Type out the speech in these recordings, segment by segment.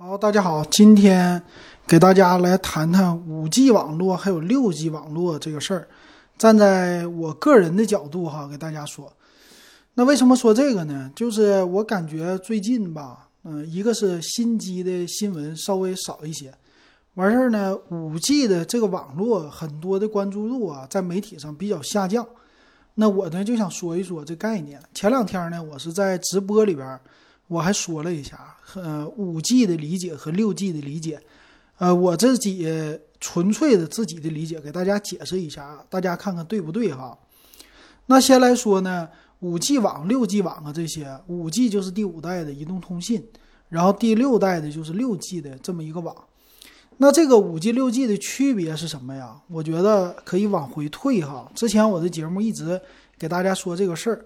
好，大家好，今天给大家来谈谈五 G 网络还有六 G 网络这个事儿。站在我个人的角度哈，给大家说，那为什么说这个呢？就是我感觉最近吧，嗯，一个是新机的新闻稍微少一些，完事儿呢，五 G 的这个网络很多的关注度啊，在媒体上比较下降。那我呢就想说一说这概念。前两天呢，我是在直播里边。我还说了一下，呃，五 G 的理解和六 G 的理解，呃，我自己纯粹的自己的理解，给大家解释一下，大家看看对不对哈？那先来说呢，五 G 网、六 G 网啊这些，五 G 就是第五代的移动通信，然后第六代的就是六 G 的这么一个网。那这个五 G、六 G 的区别是什么呀？我觉得可以往回退哈，之前我的节目一直给大家说这个事儿。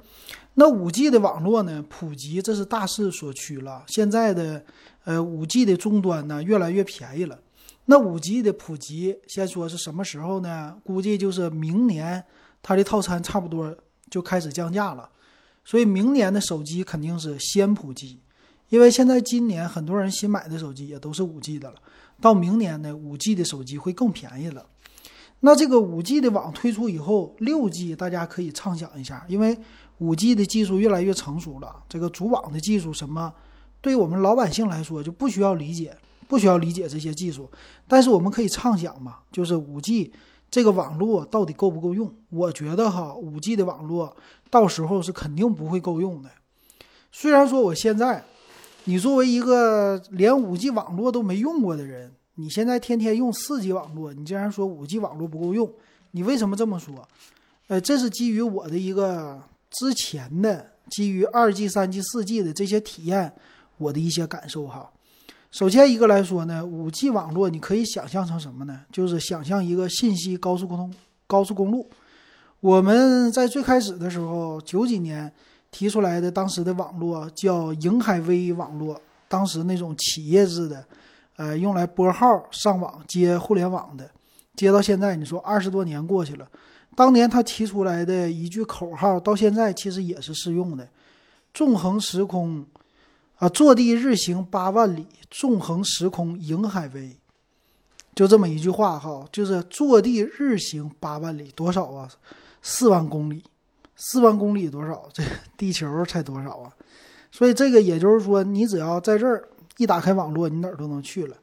那五 G 的网络呢普及，这是大势所趋了。现在的呃五 G 的终端呢越来越便宜了。那五 G 的普及，先说是什么时候呢？估计就是明年，它的套餐差不多就开始降价了。所以明年的手机肯定是先普及，因为现在今年很多人新买的手机也都是五 G 的了。到明年呢，五 G 的手机会更便宜了。那这个五 G 的网推出以后，六 G 大家可以畅想一下，因为。五 G 的技术越来越成熟了，这个组网的技术什么，对我们老百姓来说就不需要理解，不需要理解这些技术。但是我们可以畅想嘛，就是五 G 这个网络到底够不够用？我觉得哈，五 G 的网络到时候是肯定不会够用的。虽然说我现在，你作为一个连五 G 网络都没用过的人，你现在天天用四 G 网络，你竟然说五 G 网络不够用，你为什么这么说？呃，这是基于我的一个。之前的基于二 G、三 G、四 G 的这些体验，我的一些感受哈。首先一个来说呢，五 G 网络你可以想象成什么呢？就是想象一个信息高速沟通高速公路。我们在最开始的时候，九几年提出来的当时的网络叫瀛海威网络，当时那种企业制的，呃，用来拨号上网接互联网的，接到现在，你说二十多年过去了。当年他提出来的一句口号，到现在其实也是适用的：纵横时空，啊，坐地日行八万里，纵横时空迎海威。就这么一句话哈，就是坐地日行八万里，多少啊？四万公里，四万公里多少？这地球才多少啊？所以这个也就是说，你只要在这儿一打开网络，你哪儿都能去了。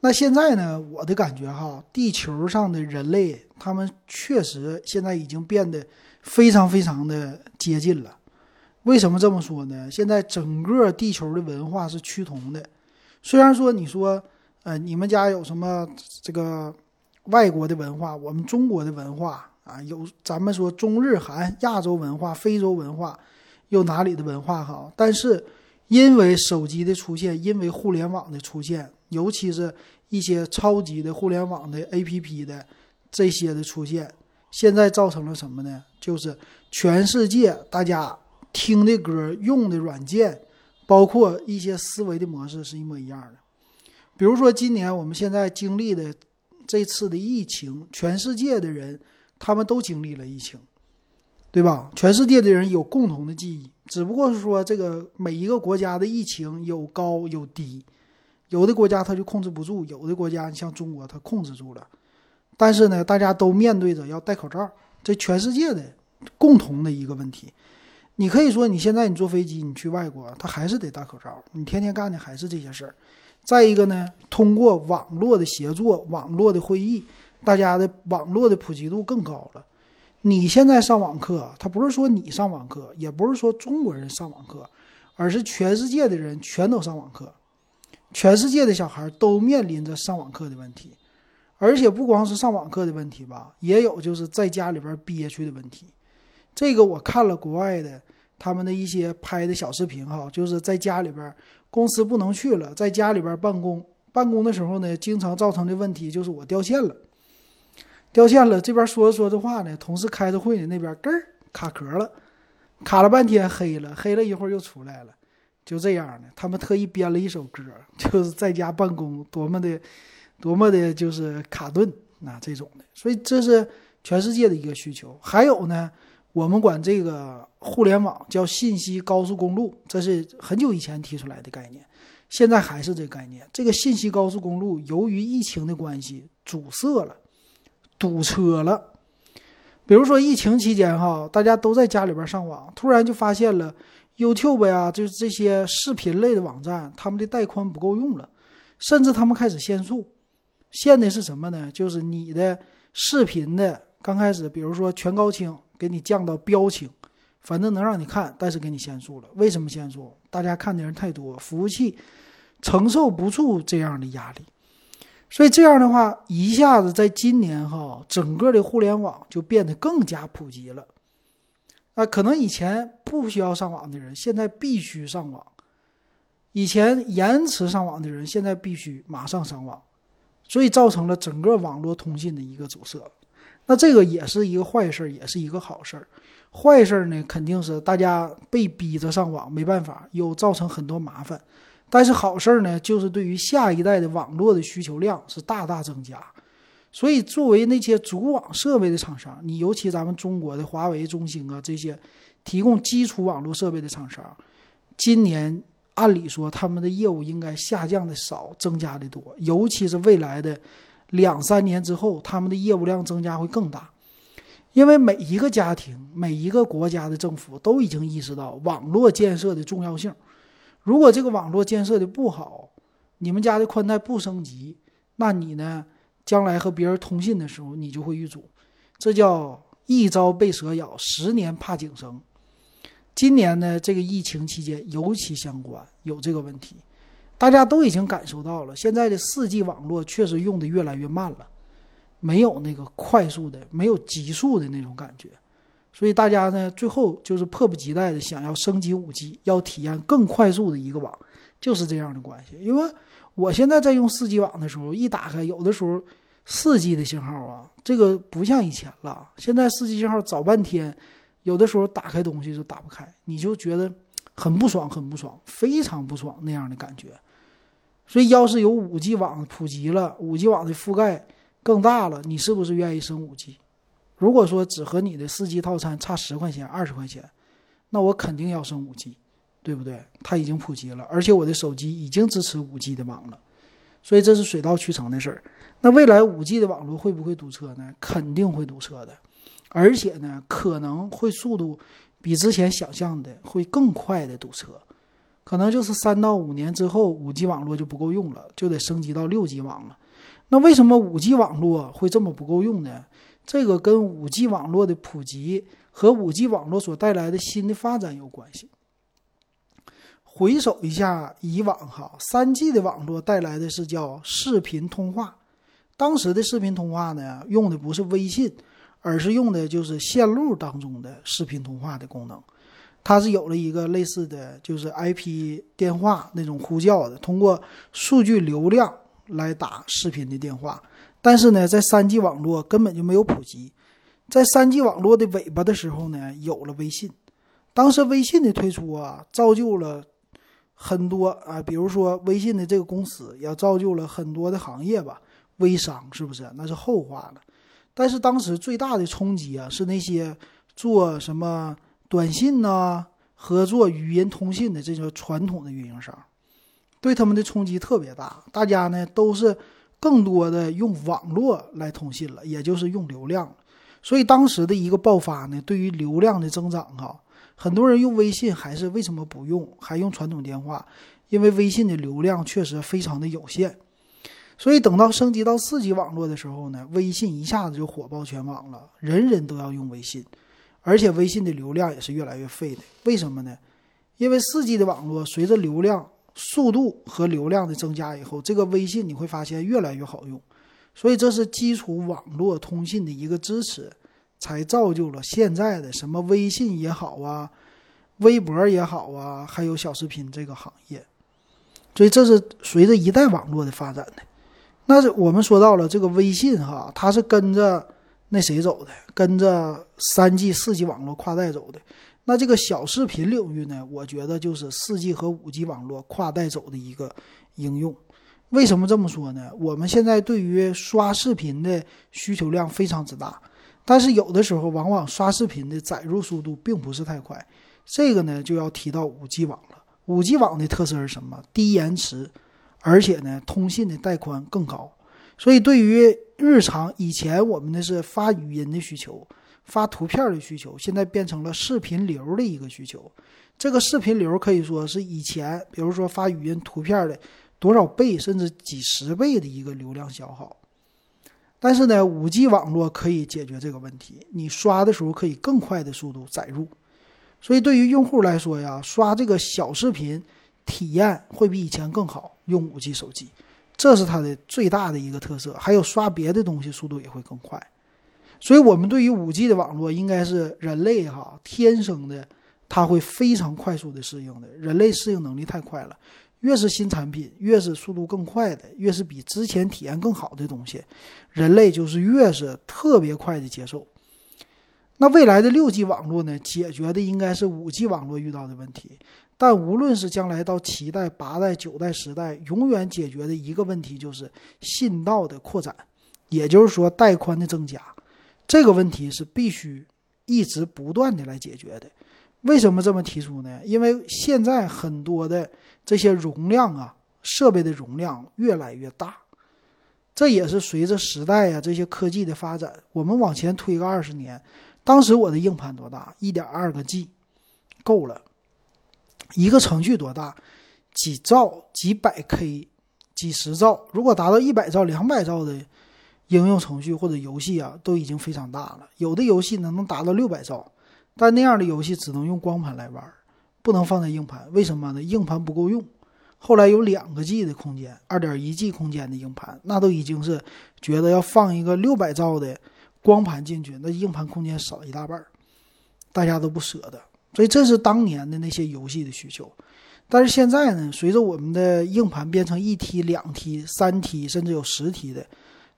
那现在呢？我的感觉哈，地球上的人类，他们确实现在已经变得非常非常的接近了。为什么这么说呢？现在整个地球的文化是趋同的。虽然说你说，呃，你们家有什么这个外国的文化，我们中国的文化啊，有咱们说中日韩亚洲文化、非洲文化，有哪里的文化好？但是因为手机的出现，因为互联网的出现。尤其是一些超级的互联网的 APP 的这些的出现，现在造成了什么呢？就是全世界大家听的歌、用的软件，包括一些思维的模式是一模一样的。比如说，今年我们现在经历的这次的疫情，全世界的人他们都经历了疫情，对吧？全世界的人有共同的记忆，只不过是说这个每一个国家的疫情有高有低。有的国家它就控制不住，有的国家你像中国它控制住了，但是呢，大家都面对着要戴口罩，这全世界的共同的一个问题。你可以说你现在你坐飞机你去外国，他还是得戴口罩，你天天干的还是这些事儿。再一个呢，通过网络的协作、网络的会议，大家的网络的普及度更高了。你现在上网课，他不是说你上网课，也不是说中国人上网课，而是全世界的人全都上网课。全世界的小孩都面临着上网课的问题，而且不光是上网课的问题吧，也有就是在家里边憋屈的问题。这个我看了国外的他们的一些拍的小视频哈，就是在家里边公司不能去了，在家里边办公，办公的时候呢，经常造成的问题就是我掉线了，掉线了，这边说着说着话呢，同事开着会呢，那边咯儿卡壳了，卡了半天黑了，黑了一会儿又出来了。就这样的，他们特意编了一首歌，就是在家办公多么的，多么的，就是卡顿啊这种的。所以这是全世界的一个需求。还有呢，我们管这个互联网叫信息高速公路，这是很久以前提出来的概念。现在还是这概念。这个信息高速公路由于疫情的关系阻塞了，堵车了。比如说疫情期间哈，大家都在家里边上网，突然就发现了 YouTube 呀，就是这些视频类的网站，他们的带宽不够用了，甚至他们开始限速。限的是什么呢？就是你的视频的刚开始，比如说全高清，给你降到标清，反正能让你看，但是给你限速了。为什么限速？大家看的人太多，服务器承受不住这样的压力。所以这样的话，一下子在今年哈，整个的互联网就变得更加普及了。啊，可能以前不需要上网的人，现在必须上网；以前延迟上网的人，现在必须马上上网。所以造成了整个网络通信的一个阻塞。那这个也是一个坏事，也是一个好事。坏事呢，肯定是大家被逼着上网，没办法，又造成很多麻烦。但是好事儿呢，就是对于下一代的网络的需求量是大大增加。所以，作为那些主网设备的厂商，你尤其咱们中国的华为、中兴啊这些提供基础网络设备的厂商，今年按理说他们的业务应该下降的少，增加的多。尤其是未来的两三年之后，他们的业务量增加会更大。因为每一个家庭、每一个国家的政府都已经意识到网络建设的重要性。如果这个网络建设的不好，你们家的宽带不升级，那你呢？将来和别人通信的时候，你就会遇阻。这叫一朝被蛇咬，十年怕井绳。今年呢，这个疫情期间尤其相关，有这个问题，大家都已经感受到了。现在的四 G 网络确实用的越来越慢了，没有那个快速的、没有极速的那种感觉。所以大家呢，最后就是迫不及待的想要升级五 G，要体验更快速的一个网，就是这样的关系。因为我现在在用四 G 网的时候，一打开，有的时候四 G 的信号啊，这个不像以前了。现在四 G 信号找半天，有的时候打开东西就打不开，你就觉得很不爽，很不爽，非常不爽那样的感觉。所以，要是有五 G 网普及了，五 G 网的覆盖更大了，你是不是愿意升五 G？如果说只和你的四 G 套餐差十块钱、二十块钱，那我肯定要升五 G，对不对？它已经普及了，而且我的手机已经支持五 G 的网了，所以这是水到渠成的事儿。那未来五 G 的网络会不会堵车呢？肯定会堵车的，而且呢，可能会速度比之前想象的会更快的堵车，可能就是三到五年之后，五 G 网络就不够用了，就得升级到六 G 网了。那为什么五 G 网络会这么不够用呢？这个跟五 G 网络的普及和五 G 网络所带来的新的发展有关系。回首一下以往哈，三 G 的网络带来的是叫视频通话，当时的视频通话呢，用的不是微信，而是用的就是线路当中的视频通话的功能，它是有了一个类似的就是 IP 电话那种呼叫的，通过数据流量来打视频的电话。但是呢，在三 G 网络根本就没有普及，在三 G 网络的尾巴的时候呢，有了微信。当时微信的推出啊，造就了很多啊，比如说微信的这个公司，也造就了很多的行业吧，微商是不是？那是后话了。但是当时最大的冲击啊，是那些做什么短信呐、合作语音通信的这些传统的运营商，对他们的冲击特别大。大家呢都是。更多的用网络来通信了，也就是用流量，所以当时的一个爆发呢，对于流量的增长哈，很多人用微信还是为什么不用，还用传统电话？因为微信的流量确实非常的有限，所以等到升级到四 G 网络的时候呢，微信一下子就火爆全网了，人人都要用微信，而且微信的流量也是越来越费的。为什么呢？因为四 G 的网络随着流量。速度和流量的增加以后，这个微信你会发现越来越好用，所以这是基础网络通信的一个支持，才造就了现在的什么微信也好啊，微博也好啊，还有小视频这个行业。所以这是随着一代网络的发展的。那我们说到了这个微信哈，它是跟着那谁走的，跟着三 G、四 G 网络跨代走的。那这个小视频领域呢，我觉得就是四 G 和五 G 网络跨代走的一个应用。为什么这么说呢？我们现在对于刷视频的需求量非常之大，但是有的时候往往刷视频的载入速度并不是太快。这个呢，就要提到五 G 网了。五 G 网的特色是什么？低延迟，而且呢，通信的带宽更高。所以对于日常以前我们的是发语音的需求、发图片的需求，现在变成了视频流的一个需求。这个视频流可以说是以前，比如说发语音、图片的多少倍甚至几十倍的一个流量消耗。但是呢，五 G 网络可以解决这个问题，你刷的时候可以更快的速度载入。所以对于用户来说呀，刷这个小视频体验会比以前更好。用五 G 手机，这是它的最大的一个特色。还有刷别的东西速度也会更快。所以，我们对于五 G 的网络，应该是人类哈天生的，它会非常快速的适应的。人类适应能力太快了，越是新产品，越是速度更快的，越是比之前体验更好的东西，人类就是越是特别快的接受。那未来的六 G 网络呢？解决的应该是五 G 网络遇到的问题。但无论是将来到七代、八代、九代、十代，永远解决的一个问题就是信道的扩展，也就是说带宽的增加。这个问题是必须一直不断的来解决的。为什么这么提出呢？因为现在很多的这些容量啊，设备的容量越来越大，这也是随着时代呀这些科技的发展，我们往前推个二十年。当时我的硬盘多大？一点二个 G，够了。一个程序多大？几兆、几百 K、几十兆。如果达到一百兆、两百兆的应用程序或者游戏啊，都已经非常大了。有的游戏呢能达到六百兆，但那样的游戏只能用光盘来玩，不能放在硬盘。为什么呢？硬盘不够用。后来有两个 G 的空间、二点一 G 空间的硬盘，那都已经是觉得要放一个六百兆的。光盘进去，那硬盘空间少一大半大家都不舍得，所以这是当年的那些游戏的需求。但是现在呢，随着我们的硬盘变成一 T、两 T、三 T，甚至有十 T 的，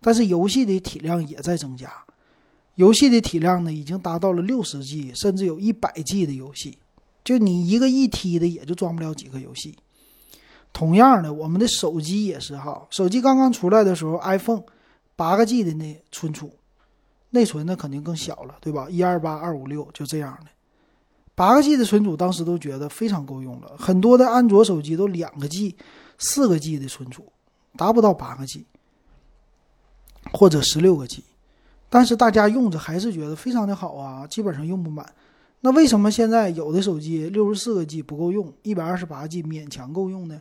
但是游戏的体量也在增加。游戏的体量呢，已经达到了六十 G，甚至有一百 G 的游戏。就你一个一 T 的，也就装不了几个游戏。同样的，我们的手机也是哈，手机刚刚出来的时候，iPhone 八个 G 的那存储。内存那肯定更小了，对吧？一二八二五六就这样的，八个 G 的存储当时都觉得非常够用了。很多的安卓手机都两个 G、四个 G 的存储，达不到八个 G 或者十六个 G，但是大家用着还是觉得非常的好啊，基本上用不满。那为什么现在有的手机六十四个 G 不够用，一百二十八 G 勉强够用呢？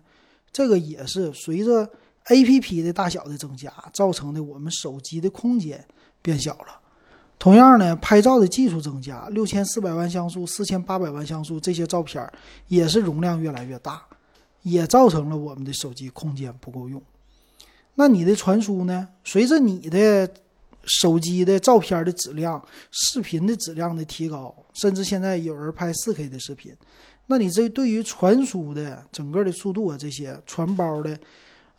这个也是随着 APP 的大小的增加造成的，我们手机的空间变小了。同样呢，拍照的技术增加，六千四百万像素、四千八百万像素这些照片也是容量越来越大，也造成了我们的手机空间不够用。那你的传输呢？随着你的手机的照片的质量、视频的质量的提高，甚至现在有人拍四 K 的视频，那你这对于传输的整个的速度啊，这些传包的，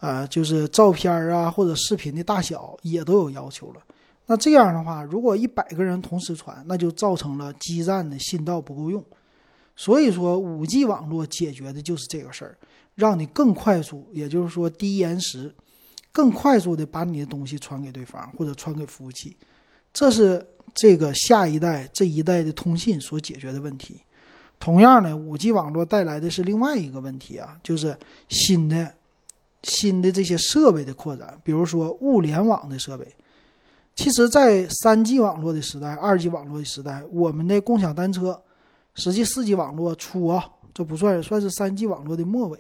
呃，就是照片啊或者视频的大小也都有要求了。那这样的话，如果一百个人同时传，那就造成了基站的信道不够用。所以说，五 G 网络解决的就是这个事儿，让你更快速，也就是说低延时，更快速的把你的东西传给对方或者传给服务器。这是这个下一代这一代的通信所解决的问题。同样呢，五 G 网络带来的是另外一个问题啊，就是新的新的这些设备的扩展，比如说物联网的设备。其实，在三 G 网络的时代、二 G 网络的时代，我们的共享单车，实际四 G 网络初啊，这不算，算是三 G 网络的末尾。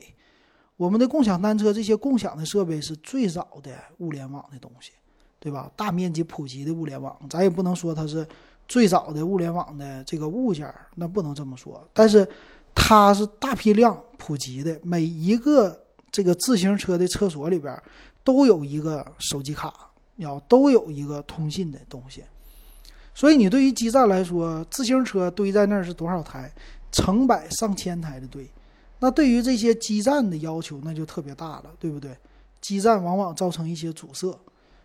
我们的共享单车这些共享的设备是最早的物联网的东西，对吧？大面积普及的物联网，咱也不能说它是最早的物联网的这个物件，那不能这么说。但是，它是大批量普及的，每一个这个自行车的厕所里边都有一个手机卡。要都有一个通信的东西，所以你对于基站来说，自行车堆在那儿是多少台？成百上千台的堆，那对于这些基站的要求那就特别大了，对不对？基站往往造成一些阻塞，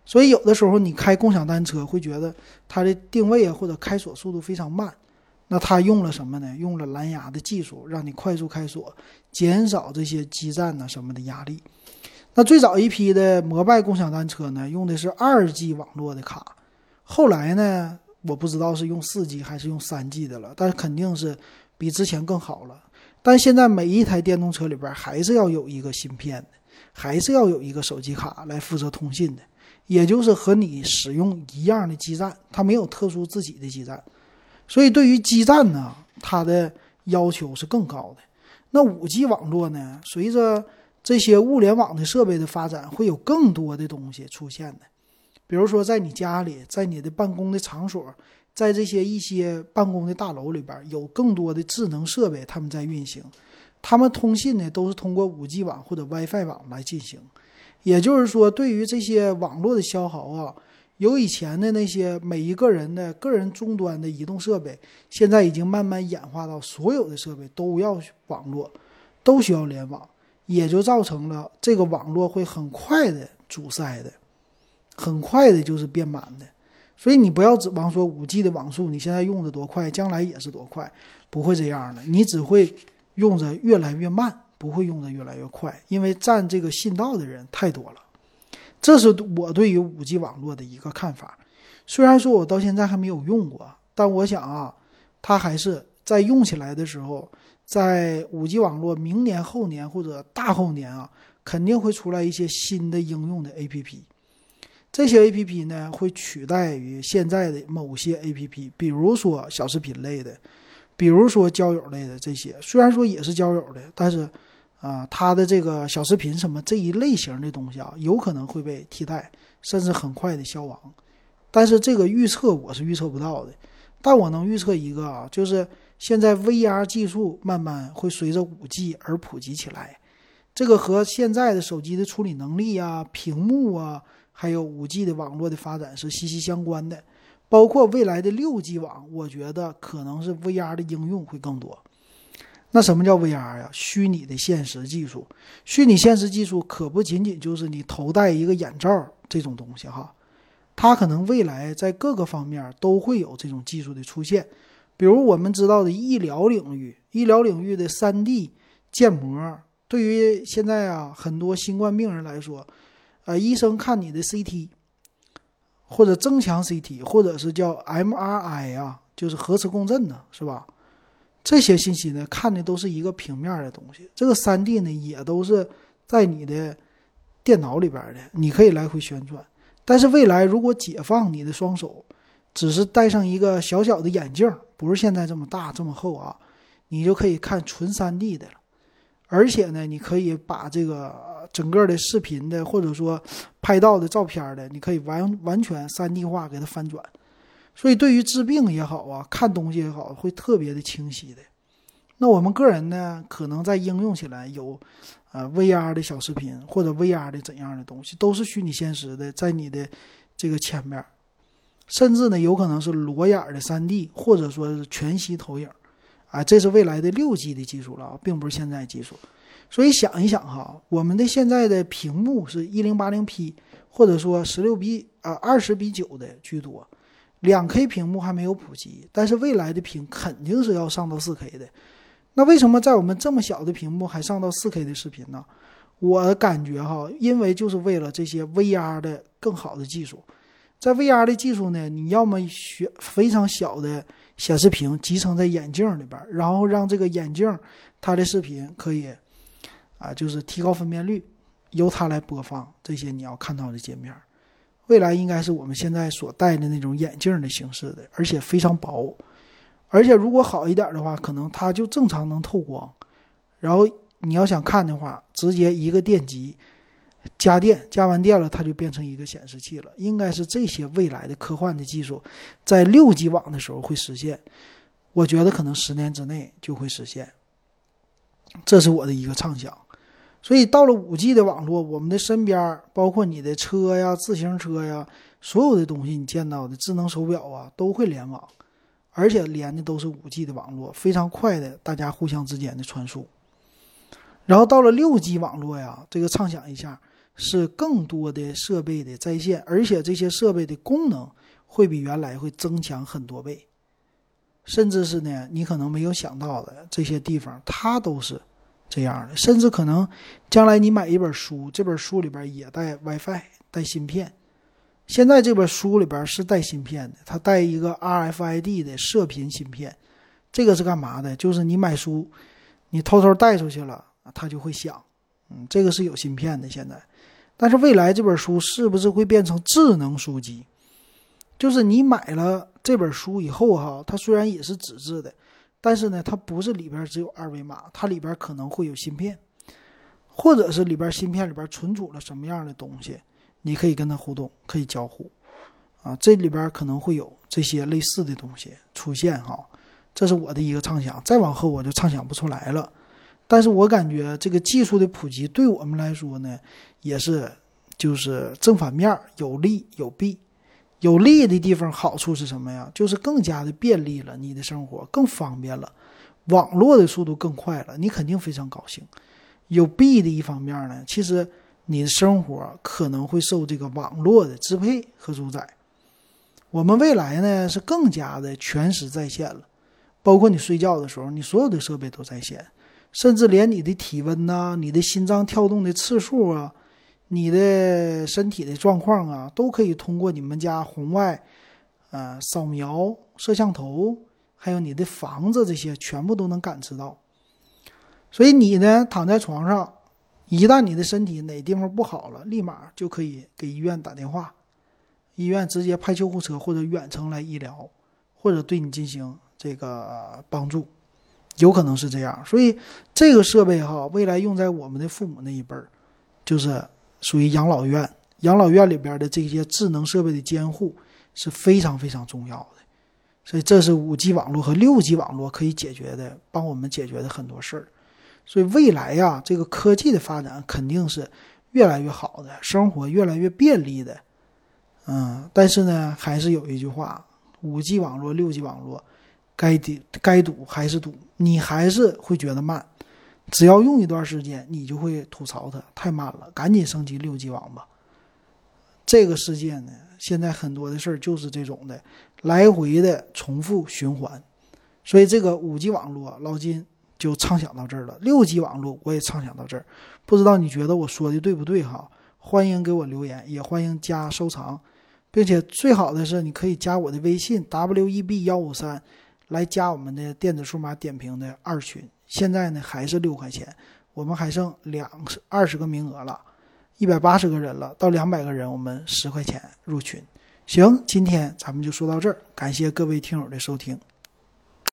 所以有的时候你开共享单车会觉得它的定位啊或者开锁速度非常慢，那它用了什么呢？用了蓝牙的技术，让你快速开锁，减少这些基站呐什么的压力。那最早一批的摩拜共享单车呢，用的是二 G 网络的卡，后来呢，我不知道是用四 G 还是用三 G 的了，但是肯定是比之前更好了。但现在每一台电动车里边还是要有一个芯片的，还是要有一个手机卡来负责通信的，也就是和你使用一样的基站，它没有特殊自己的基站。所以对于基站呢，它的要求是更高的。那五 G 网络呢，随着这些物联网的设备的发展，会有更多的东西出现的。比如说，在你家里，在你的办公的场所。在这些一些办公的大楼里边，有更多的智能设备，他们在运行，他们通信呢都是通过五 G 网或者 WiFi 网来进行。也就是说，对于这些网络的消耗啊，由以前的那些每一个人的个人终端的移动设备，现在已经慢慢演化到所有的设备都要网络，都需要联网，也就造成了这个网络会很快的阻塞的，很快的就是变满的。所以你不要指望说五 G 的网速你现在用的多快，将来也是多快，不会这样的，你只会用着越来越慢，不会用的越来越快，因为占这个信道的人太多了。这是我对于五 G 网络的一个看法。虽然说我到现在还没有用过，但我想啊，它还是在用起来的时候，在五 G 网络明年、后年或者大后年啊，肯定会出来一些新的应用的 APP。这些 A P P 呢，会取代于现在的某些 A P P，比如说小视频类的，比如说交友类的这些。虽然说也是交友的，但是，啊，它的这个小视频什么这一类型的东西啊，有可能会被替代，甚至很快的消亡。但是这个预测我是预测不到的，但我能预测一个啊，就是现在 V R 技术慢慢会随着五 G 而普及起来，这个和现在的手机的处理能力啊、屏幕啊。还有五 G 的网络的发展是息息相关的，包括未来的六 G 网，我觉得可能是 VR 的应用会更多。那什么叫 VR 呀？虚拟的现实技术。虚拟现实技术可不仅仅就是你头戴一个眼罩这种东西哈，它可能未来在各个方面都会有这种技术的出现。比如我们知道的医疗领域，医疗领域的 3D 建模，对于现在啊很多新冠病人来说。呃，医生看你的 CT，或者增强 CT，或者是叫 MRI 啊，就是核磁共振呢，是吧？这些信息呢，看的都是一个平面的东西。这个 3D 呢，也都是在你的电脑里边的，你可以来回旋转。但是未来如果解放你的双手，只是戴上一个小小的眼镜，不是现在这么大这么厚啊，你就可以看纯 3D 的了。而且呢，你可以把这个。整个的视频的，或者说拍到的照片的，你可以完完全三 D 化给它翻转，所以对于治病也好啊，看东西也好，会特别的清晰的。那我们个人呢，可能在应用起来有，呃，VR 的小视频或者 VR 的怎样的东西，都是虚拟现实的，在你的这个前面，甚至呢，有可能是裸眼的三 D，或者说是全息投影，啊，这是未来的六 G 的技术了，并不是现在技术。所以想一想哈，我们的现在的屏幕是一零八零 P，或者说十六比呃二十比九的居多，两 K 屏幕还没有普及，但是未来的屏肯定是要上到四 K 的。那为什么在我们这么小的屏幕还上到四 K 的视频呢？我感觉哈，因为就是为了这些 VR 的更好的技术，在 VR 的技术呢，你要么学非常小的显示屏集成在眼镜里边，然后让这个眼镜它的视频可以。啊，就是提高分辨率，由它来播放这些你要看到的界面。未来应该是我们现在所戴的那种眼镜的形式的，而且非常薄。而且如果好一点的话，可能它就正常能透光。然后你要想看的话，直接一个电极加电，加完电了，它就变成一个显示器了。应该是这些未来的科幻的技术，在六 G 网的时候会实现。我觉得可能十年之内就会实现。这是我的一个畅想。所以到了五 G 的网络，我们的身边，包括你的车呀、自行车呀，所有的东西你见到的智能手表啊，都会联网，而且连的都是五 G 的网络，非常快的，大家互相之间的传输。然后到了六 G 网络呀，这个畅想一下，是更多的设备的在线，而且这些设备的功能会比原来会增强很多倍，甚至是呢，你可能没有想到的这些地方，它都是。这样的，甚至可能将来你买一本书，这本书里边也带 WiFi，带芯片。现在这本书里边是带芯片的，它带一个 RFID 的射频芯片。这个是干嘛的？就是你买书，你偷偷带出去了，它就会响。嗯，这个是有芯片的现在，但是未来这本书是不是会变成智能书籍？就是你买了这本书以后哈，它虽然也是纸质的，但是呢，它不是里边只有二维码，它里边可能会有芯片，或者是里边芯片里边存储了什么样的东西，你可以跟它互动，可以交互。啊，这里边可能会有这些类似的东西出现哈，这是我的一个畅想。再往后我就畅想不出来了。但是我感觉这个技术的普及对我们来说呢，也是就是正反面有利有弊。有利的地方好处是什么呀？就是更加的便利了你的生活，更方便了，网络的速度更快了，你肯定非常高兴。有弊的一方面呢，其实你的生活可能会受这个网络的支配和主宰。我们未来呢是更加的全时在线了，包括你睡觉的时候，你所有的设备都在线。甚至连你的体温呐、你的心脏跳动的次数啊、你的身体的状况啊，都可以通过你们家红外，呃，扫描摄像头，还有你的房子这些，全部都能感知到。所以你呢，躺在床上，一旦你的身体哪地方不好了，立马就可以给医院打电话，医院直接派救护车或者远程来医疗，或者对你进行这个帮助。有可能是这样，所以这个设备哈，未来用在我们的父母那一辈儿，就是属于养老院。养老院里边的这些智能设备的监护是非常非常重要的。所以这是五 G 网络和六 G 网络可以解决的，帮我们解决的很多事儿。所以未来呀，这个科技的发展肯定是越来越好的，生活越来越便利的。嗯，但是呢，还是有一句话：五 G 网络、六 G 网络。该堵该堵还是堵，你还是会觉得慢。只要用一段时间，你就会吐槽它太慢了，赶紧升级六 G 网吧。这个世界呢，现在很多的事儿就是这种的，来回的重复循环。所以这个五 G 网络，老金就畅想到这儿了。六 G 网络我也畅想到这儿，不知道你觉得我说的对不对哈？欢迎给我留言，也欢迎加收藏，并且最好的是你可以加我的微信 W E B 幺五三。来加我们的电子数码点评的二群，现在呢还是六块钱，我们还剩两二十个名额了，一百八十个人了，到两百个人我们十块钱入群。行，今天咱们就说到这儿，感谢各位听友的收听。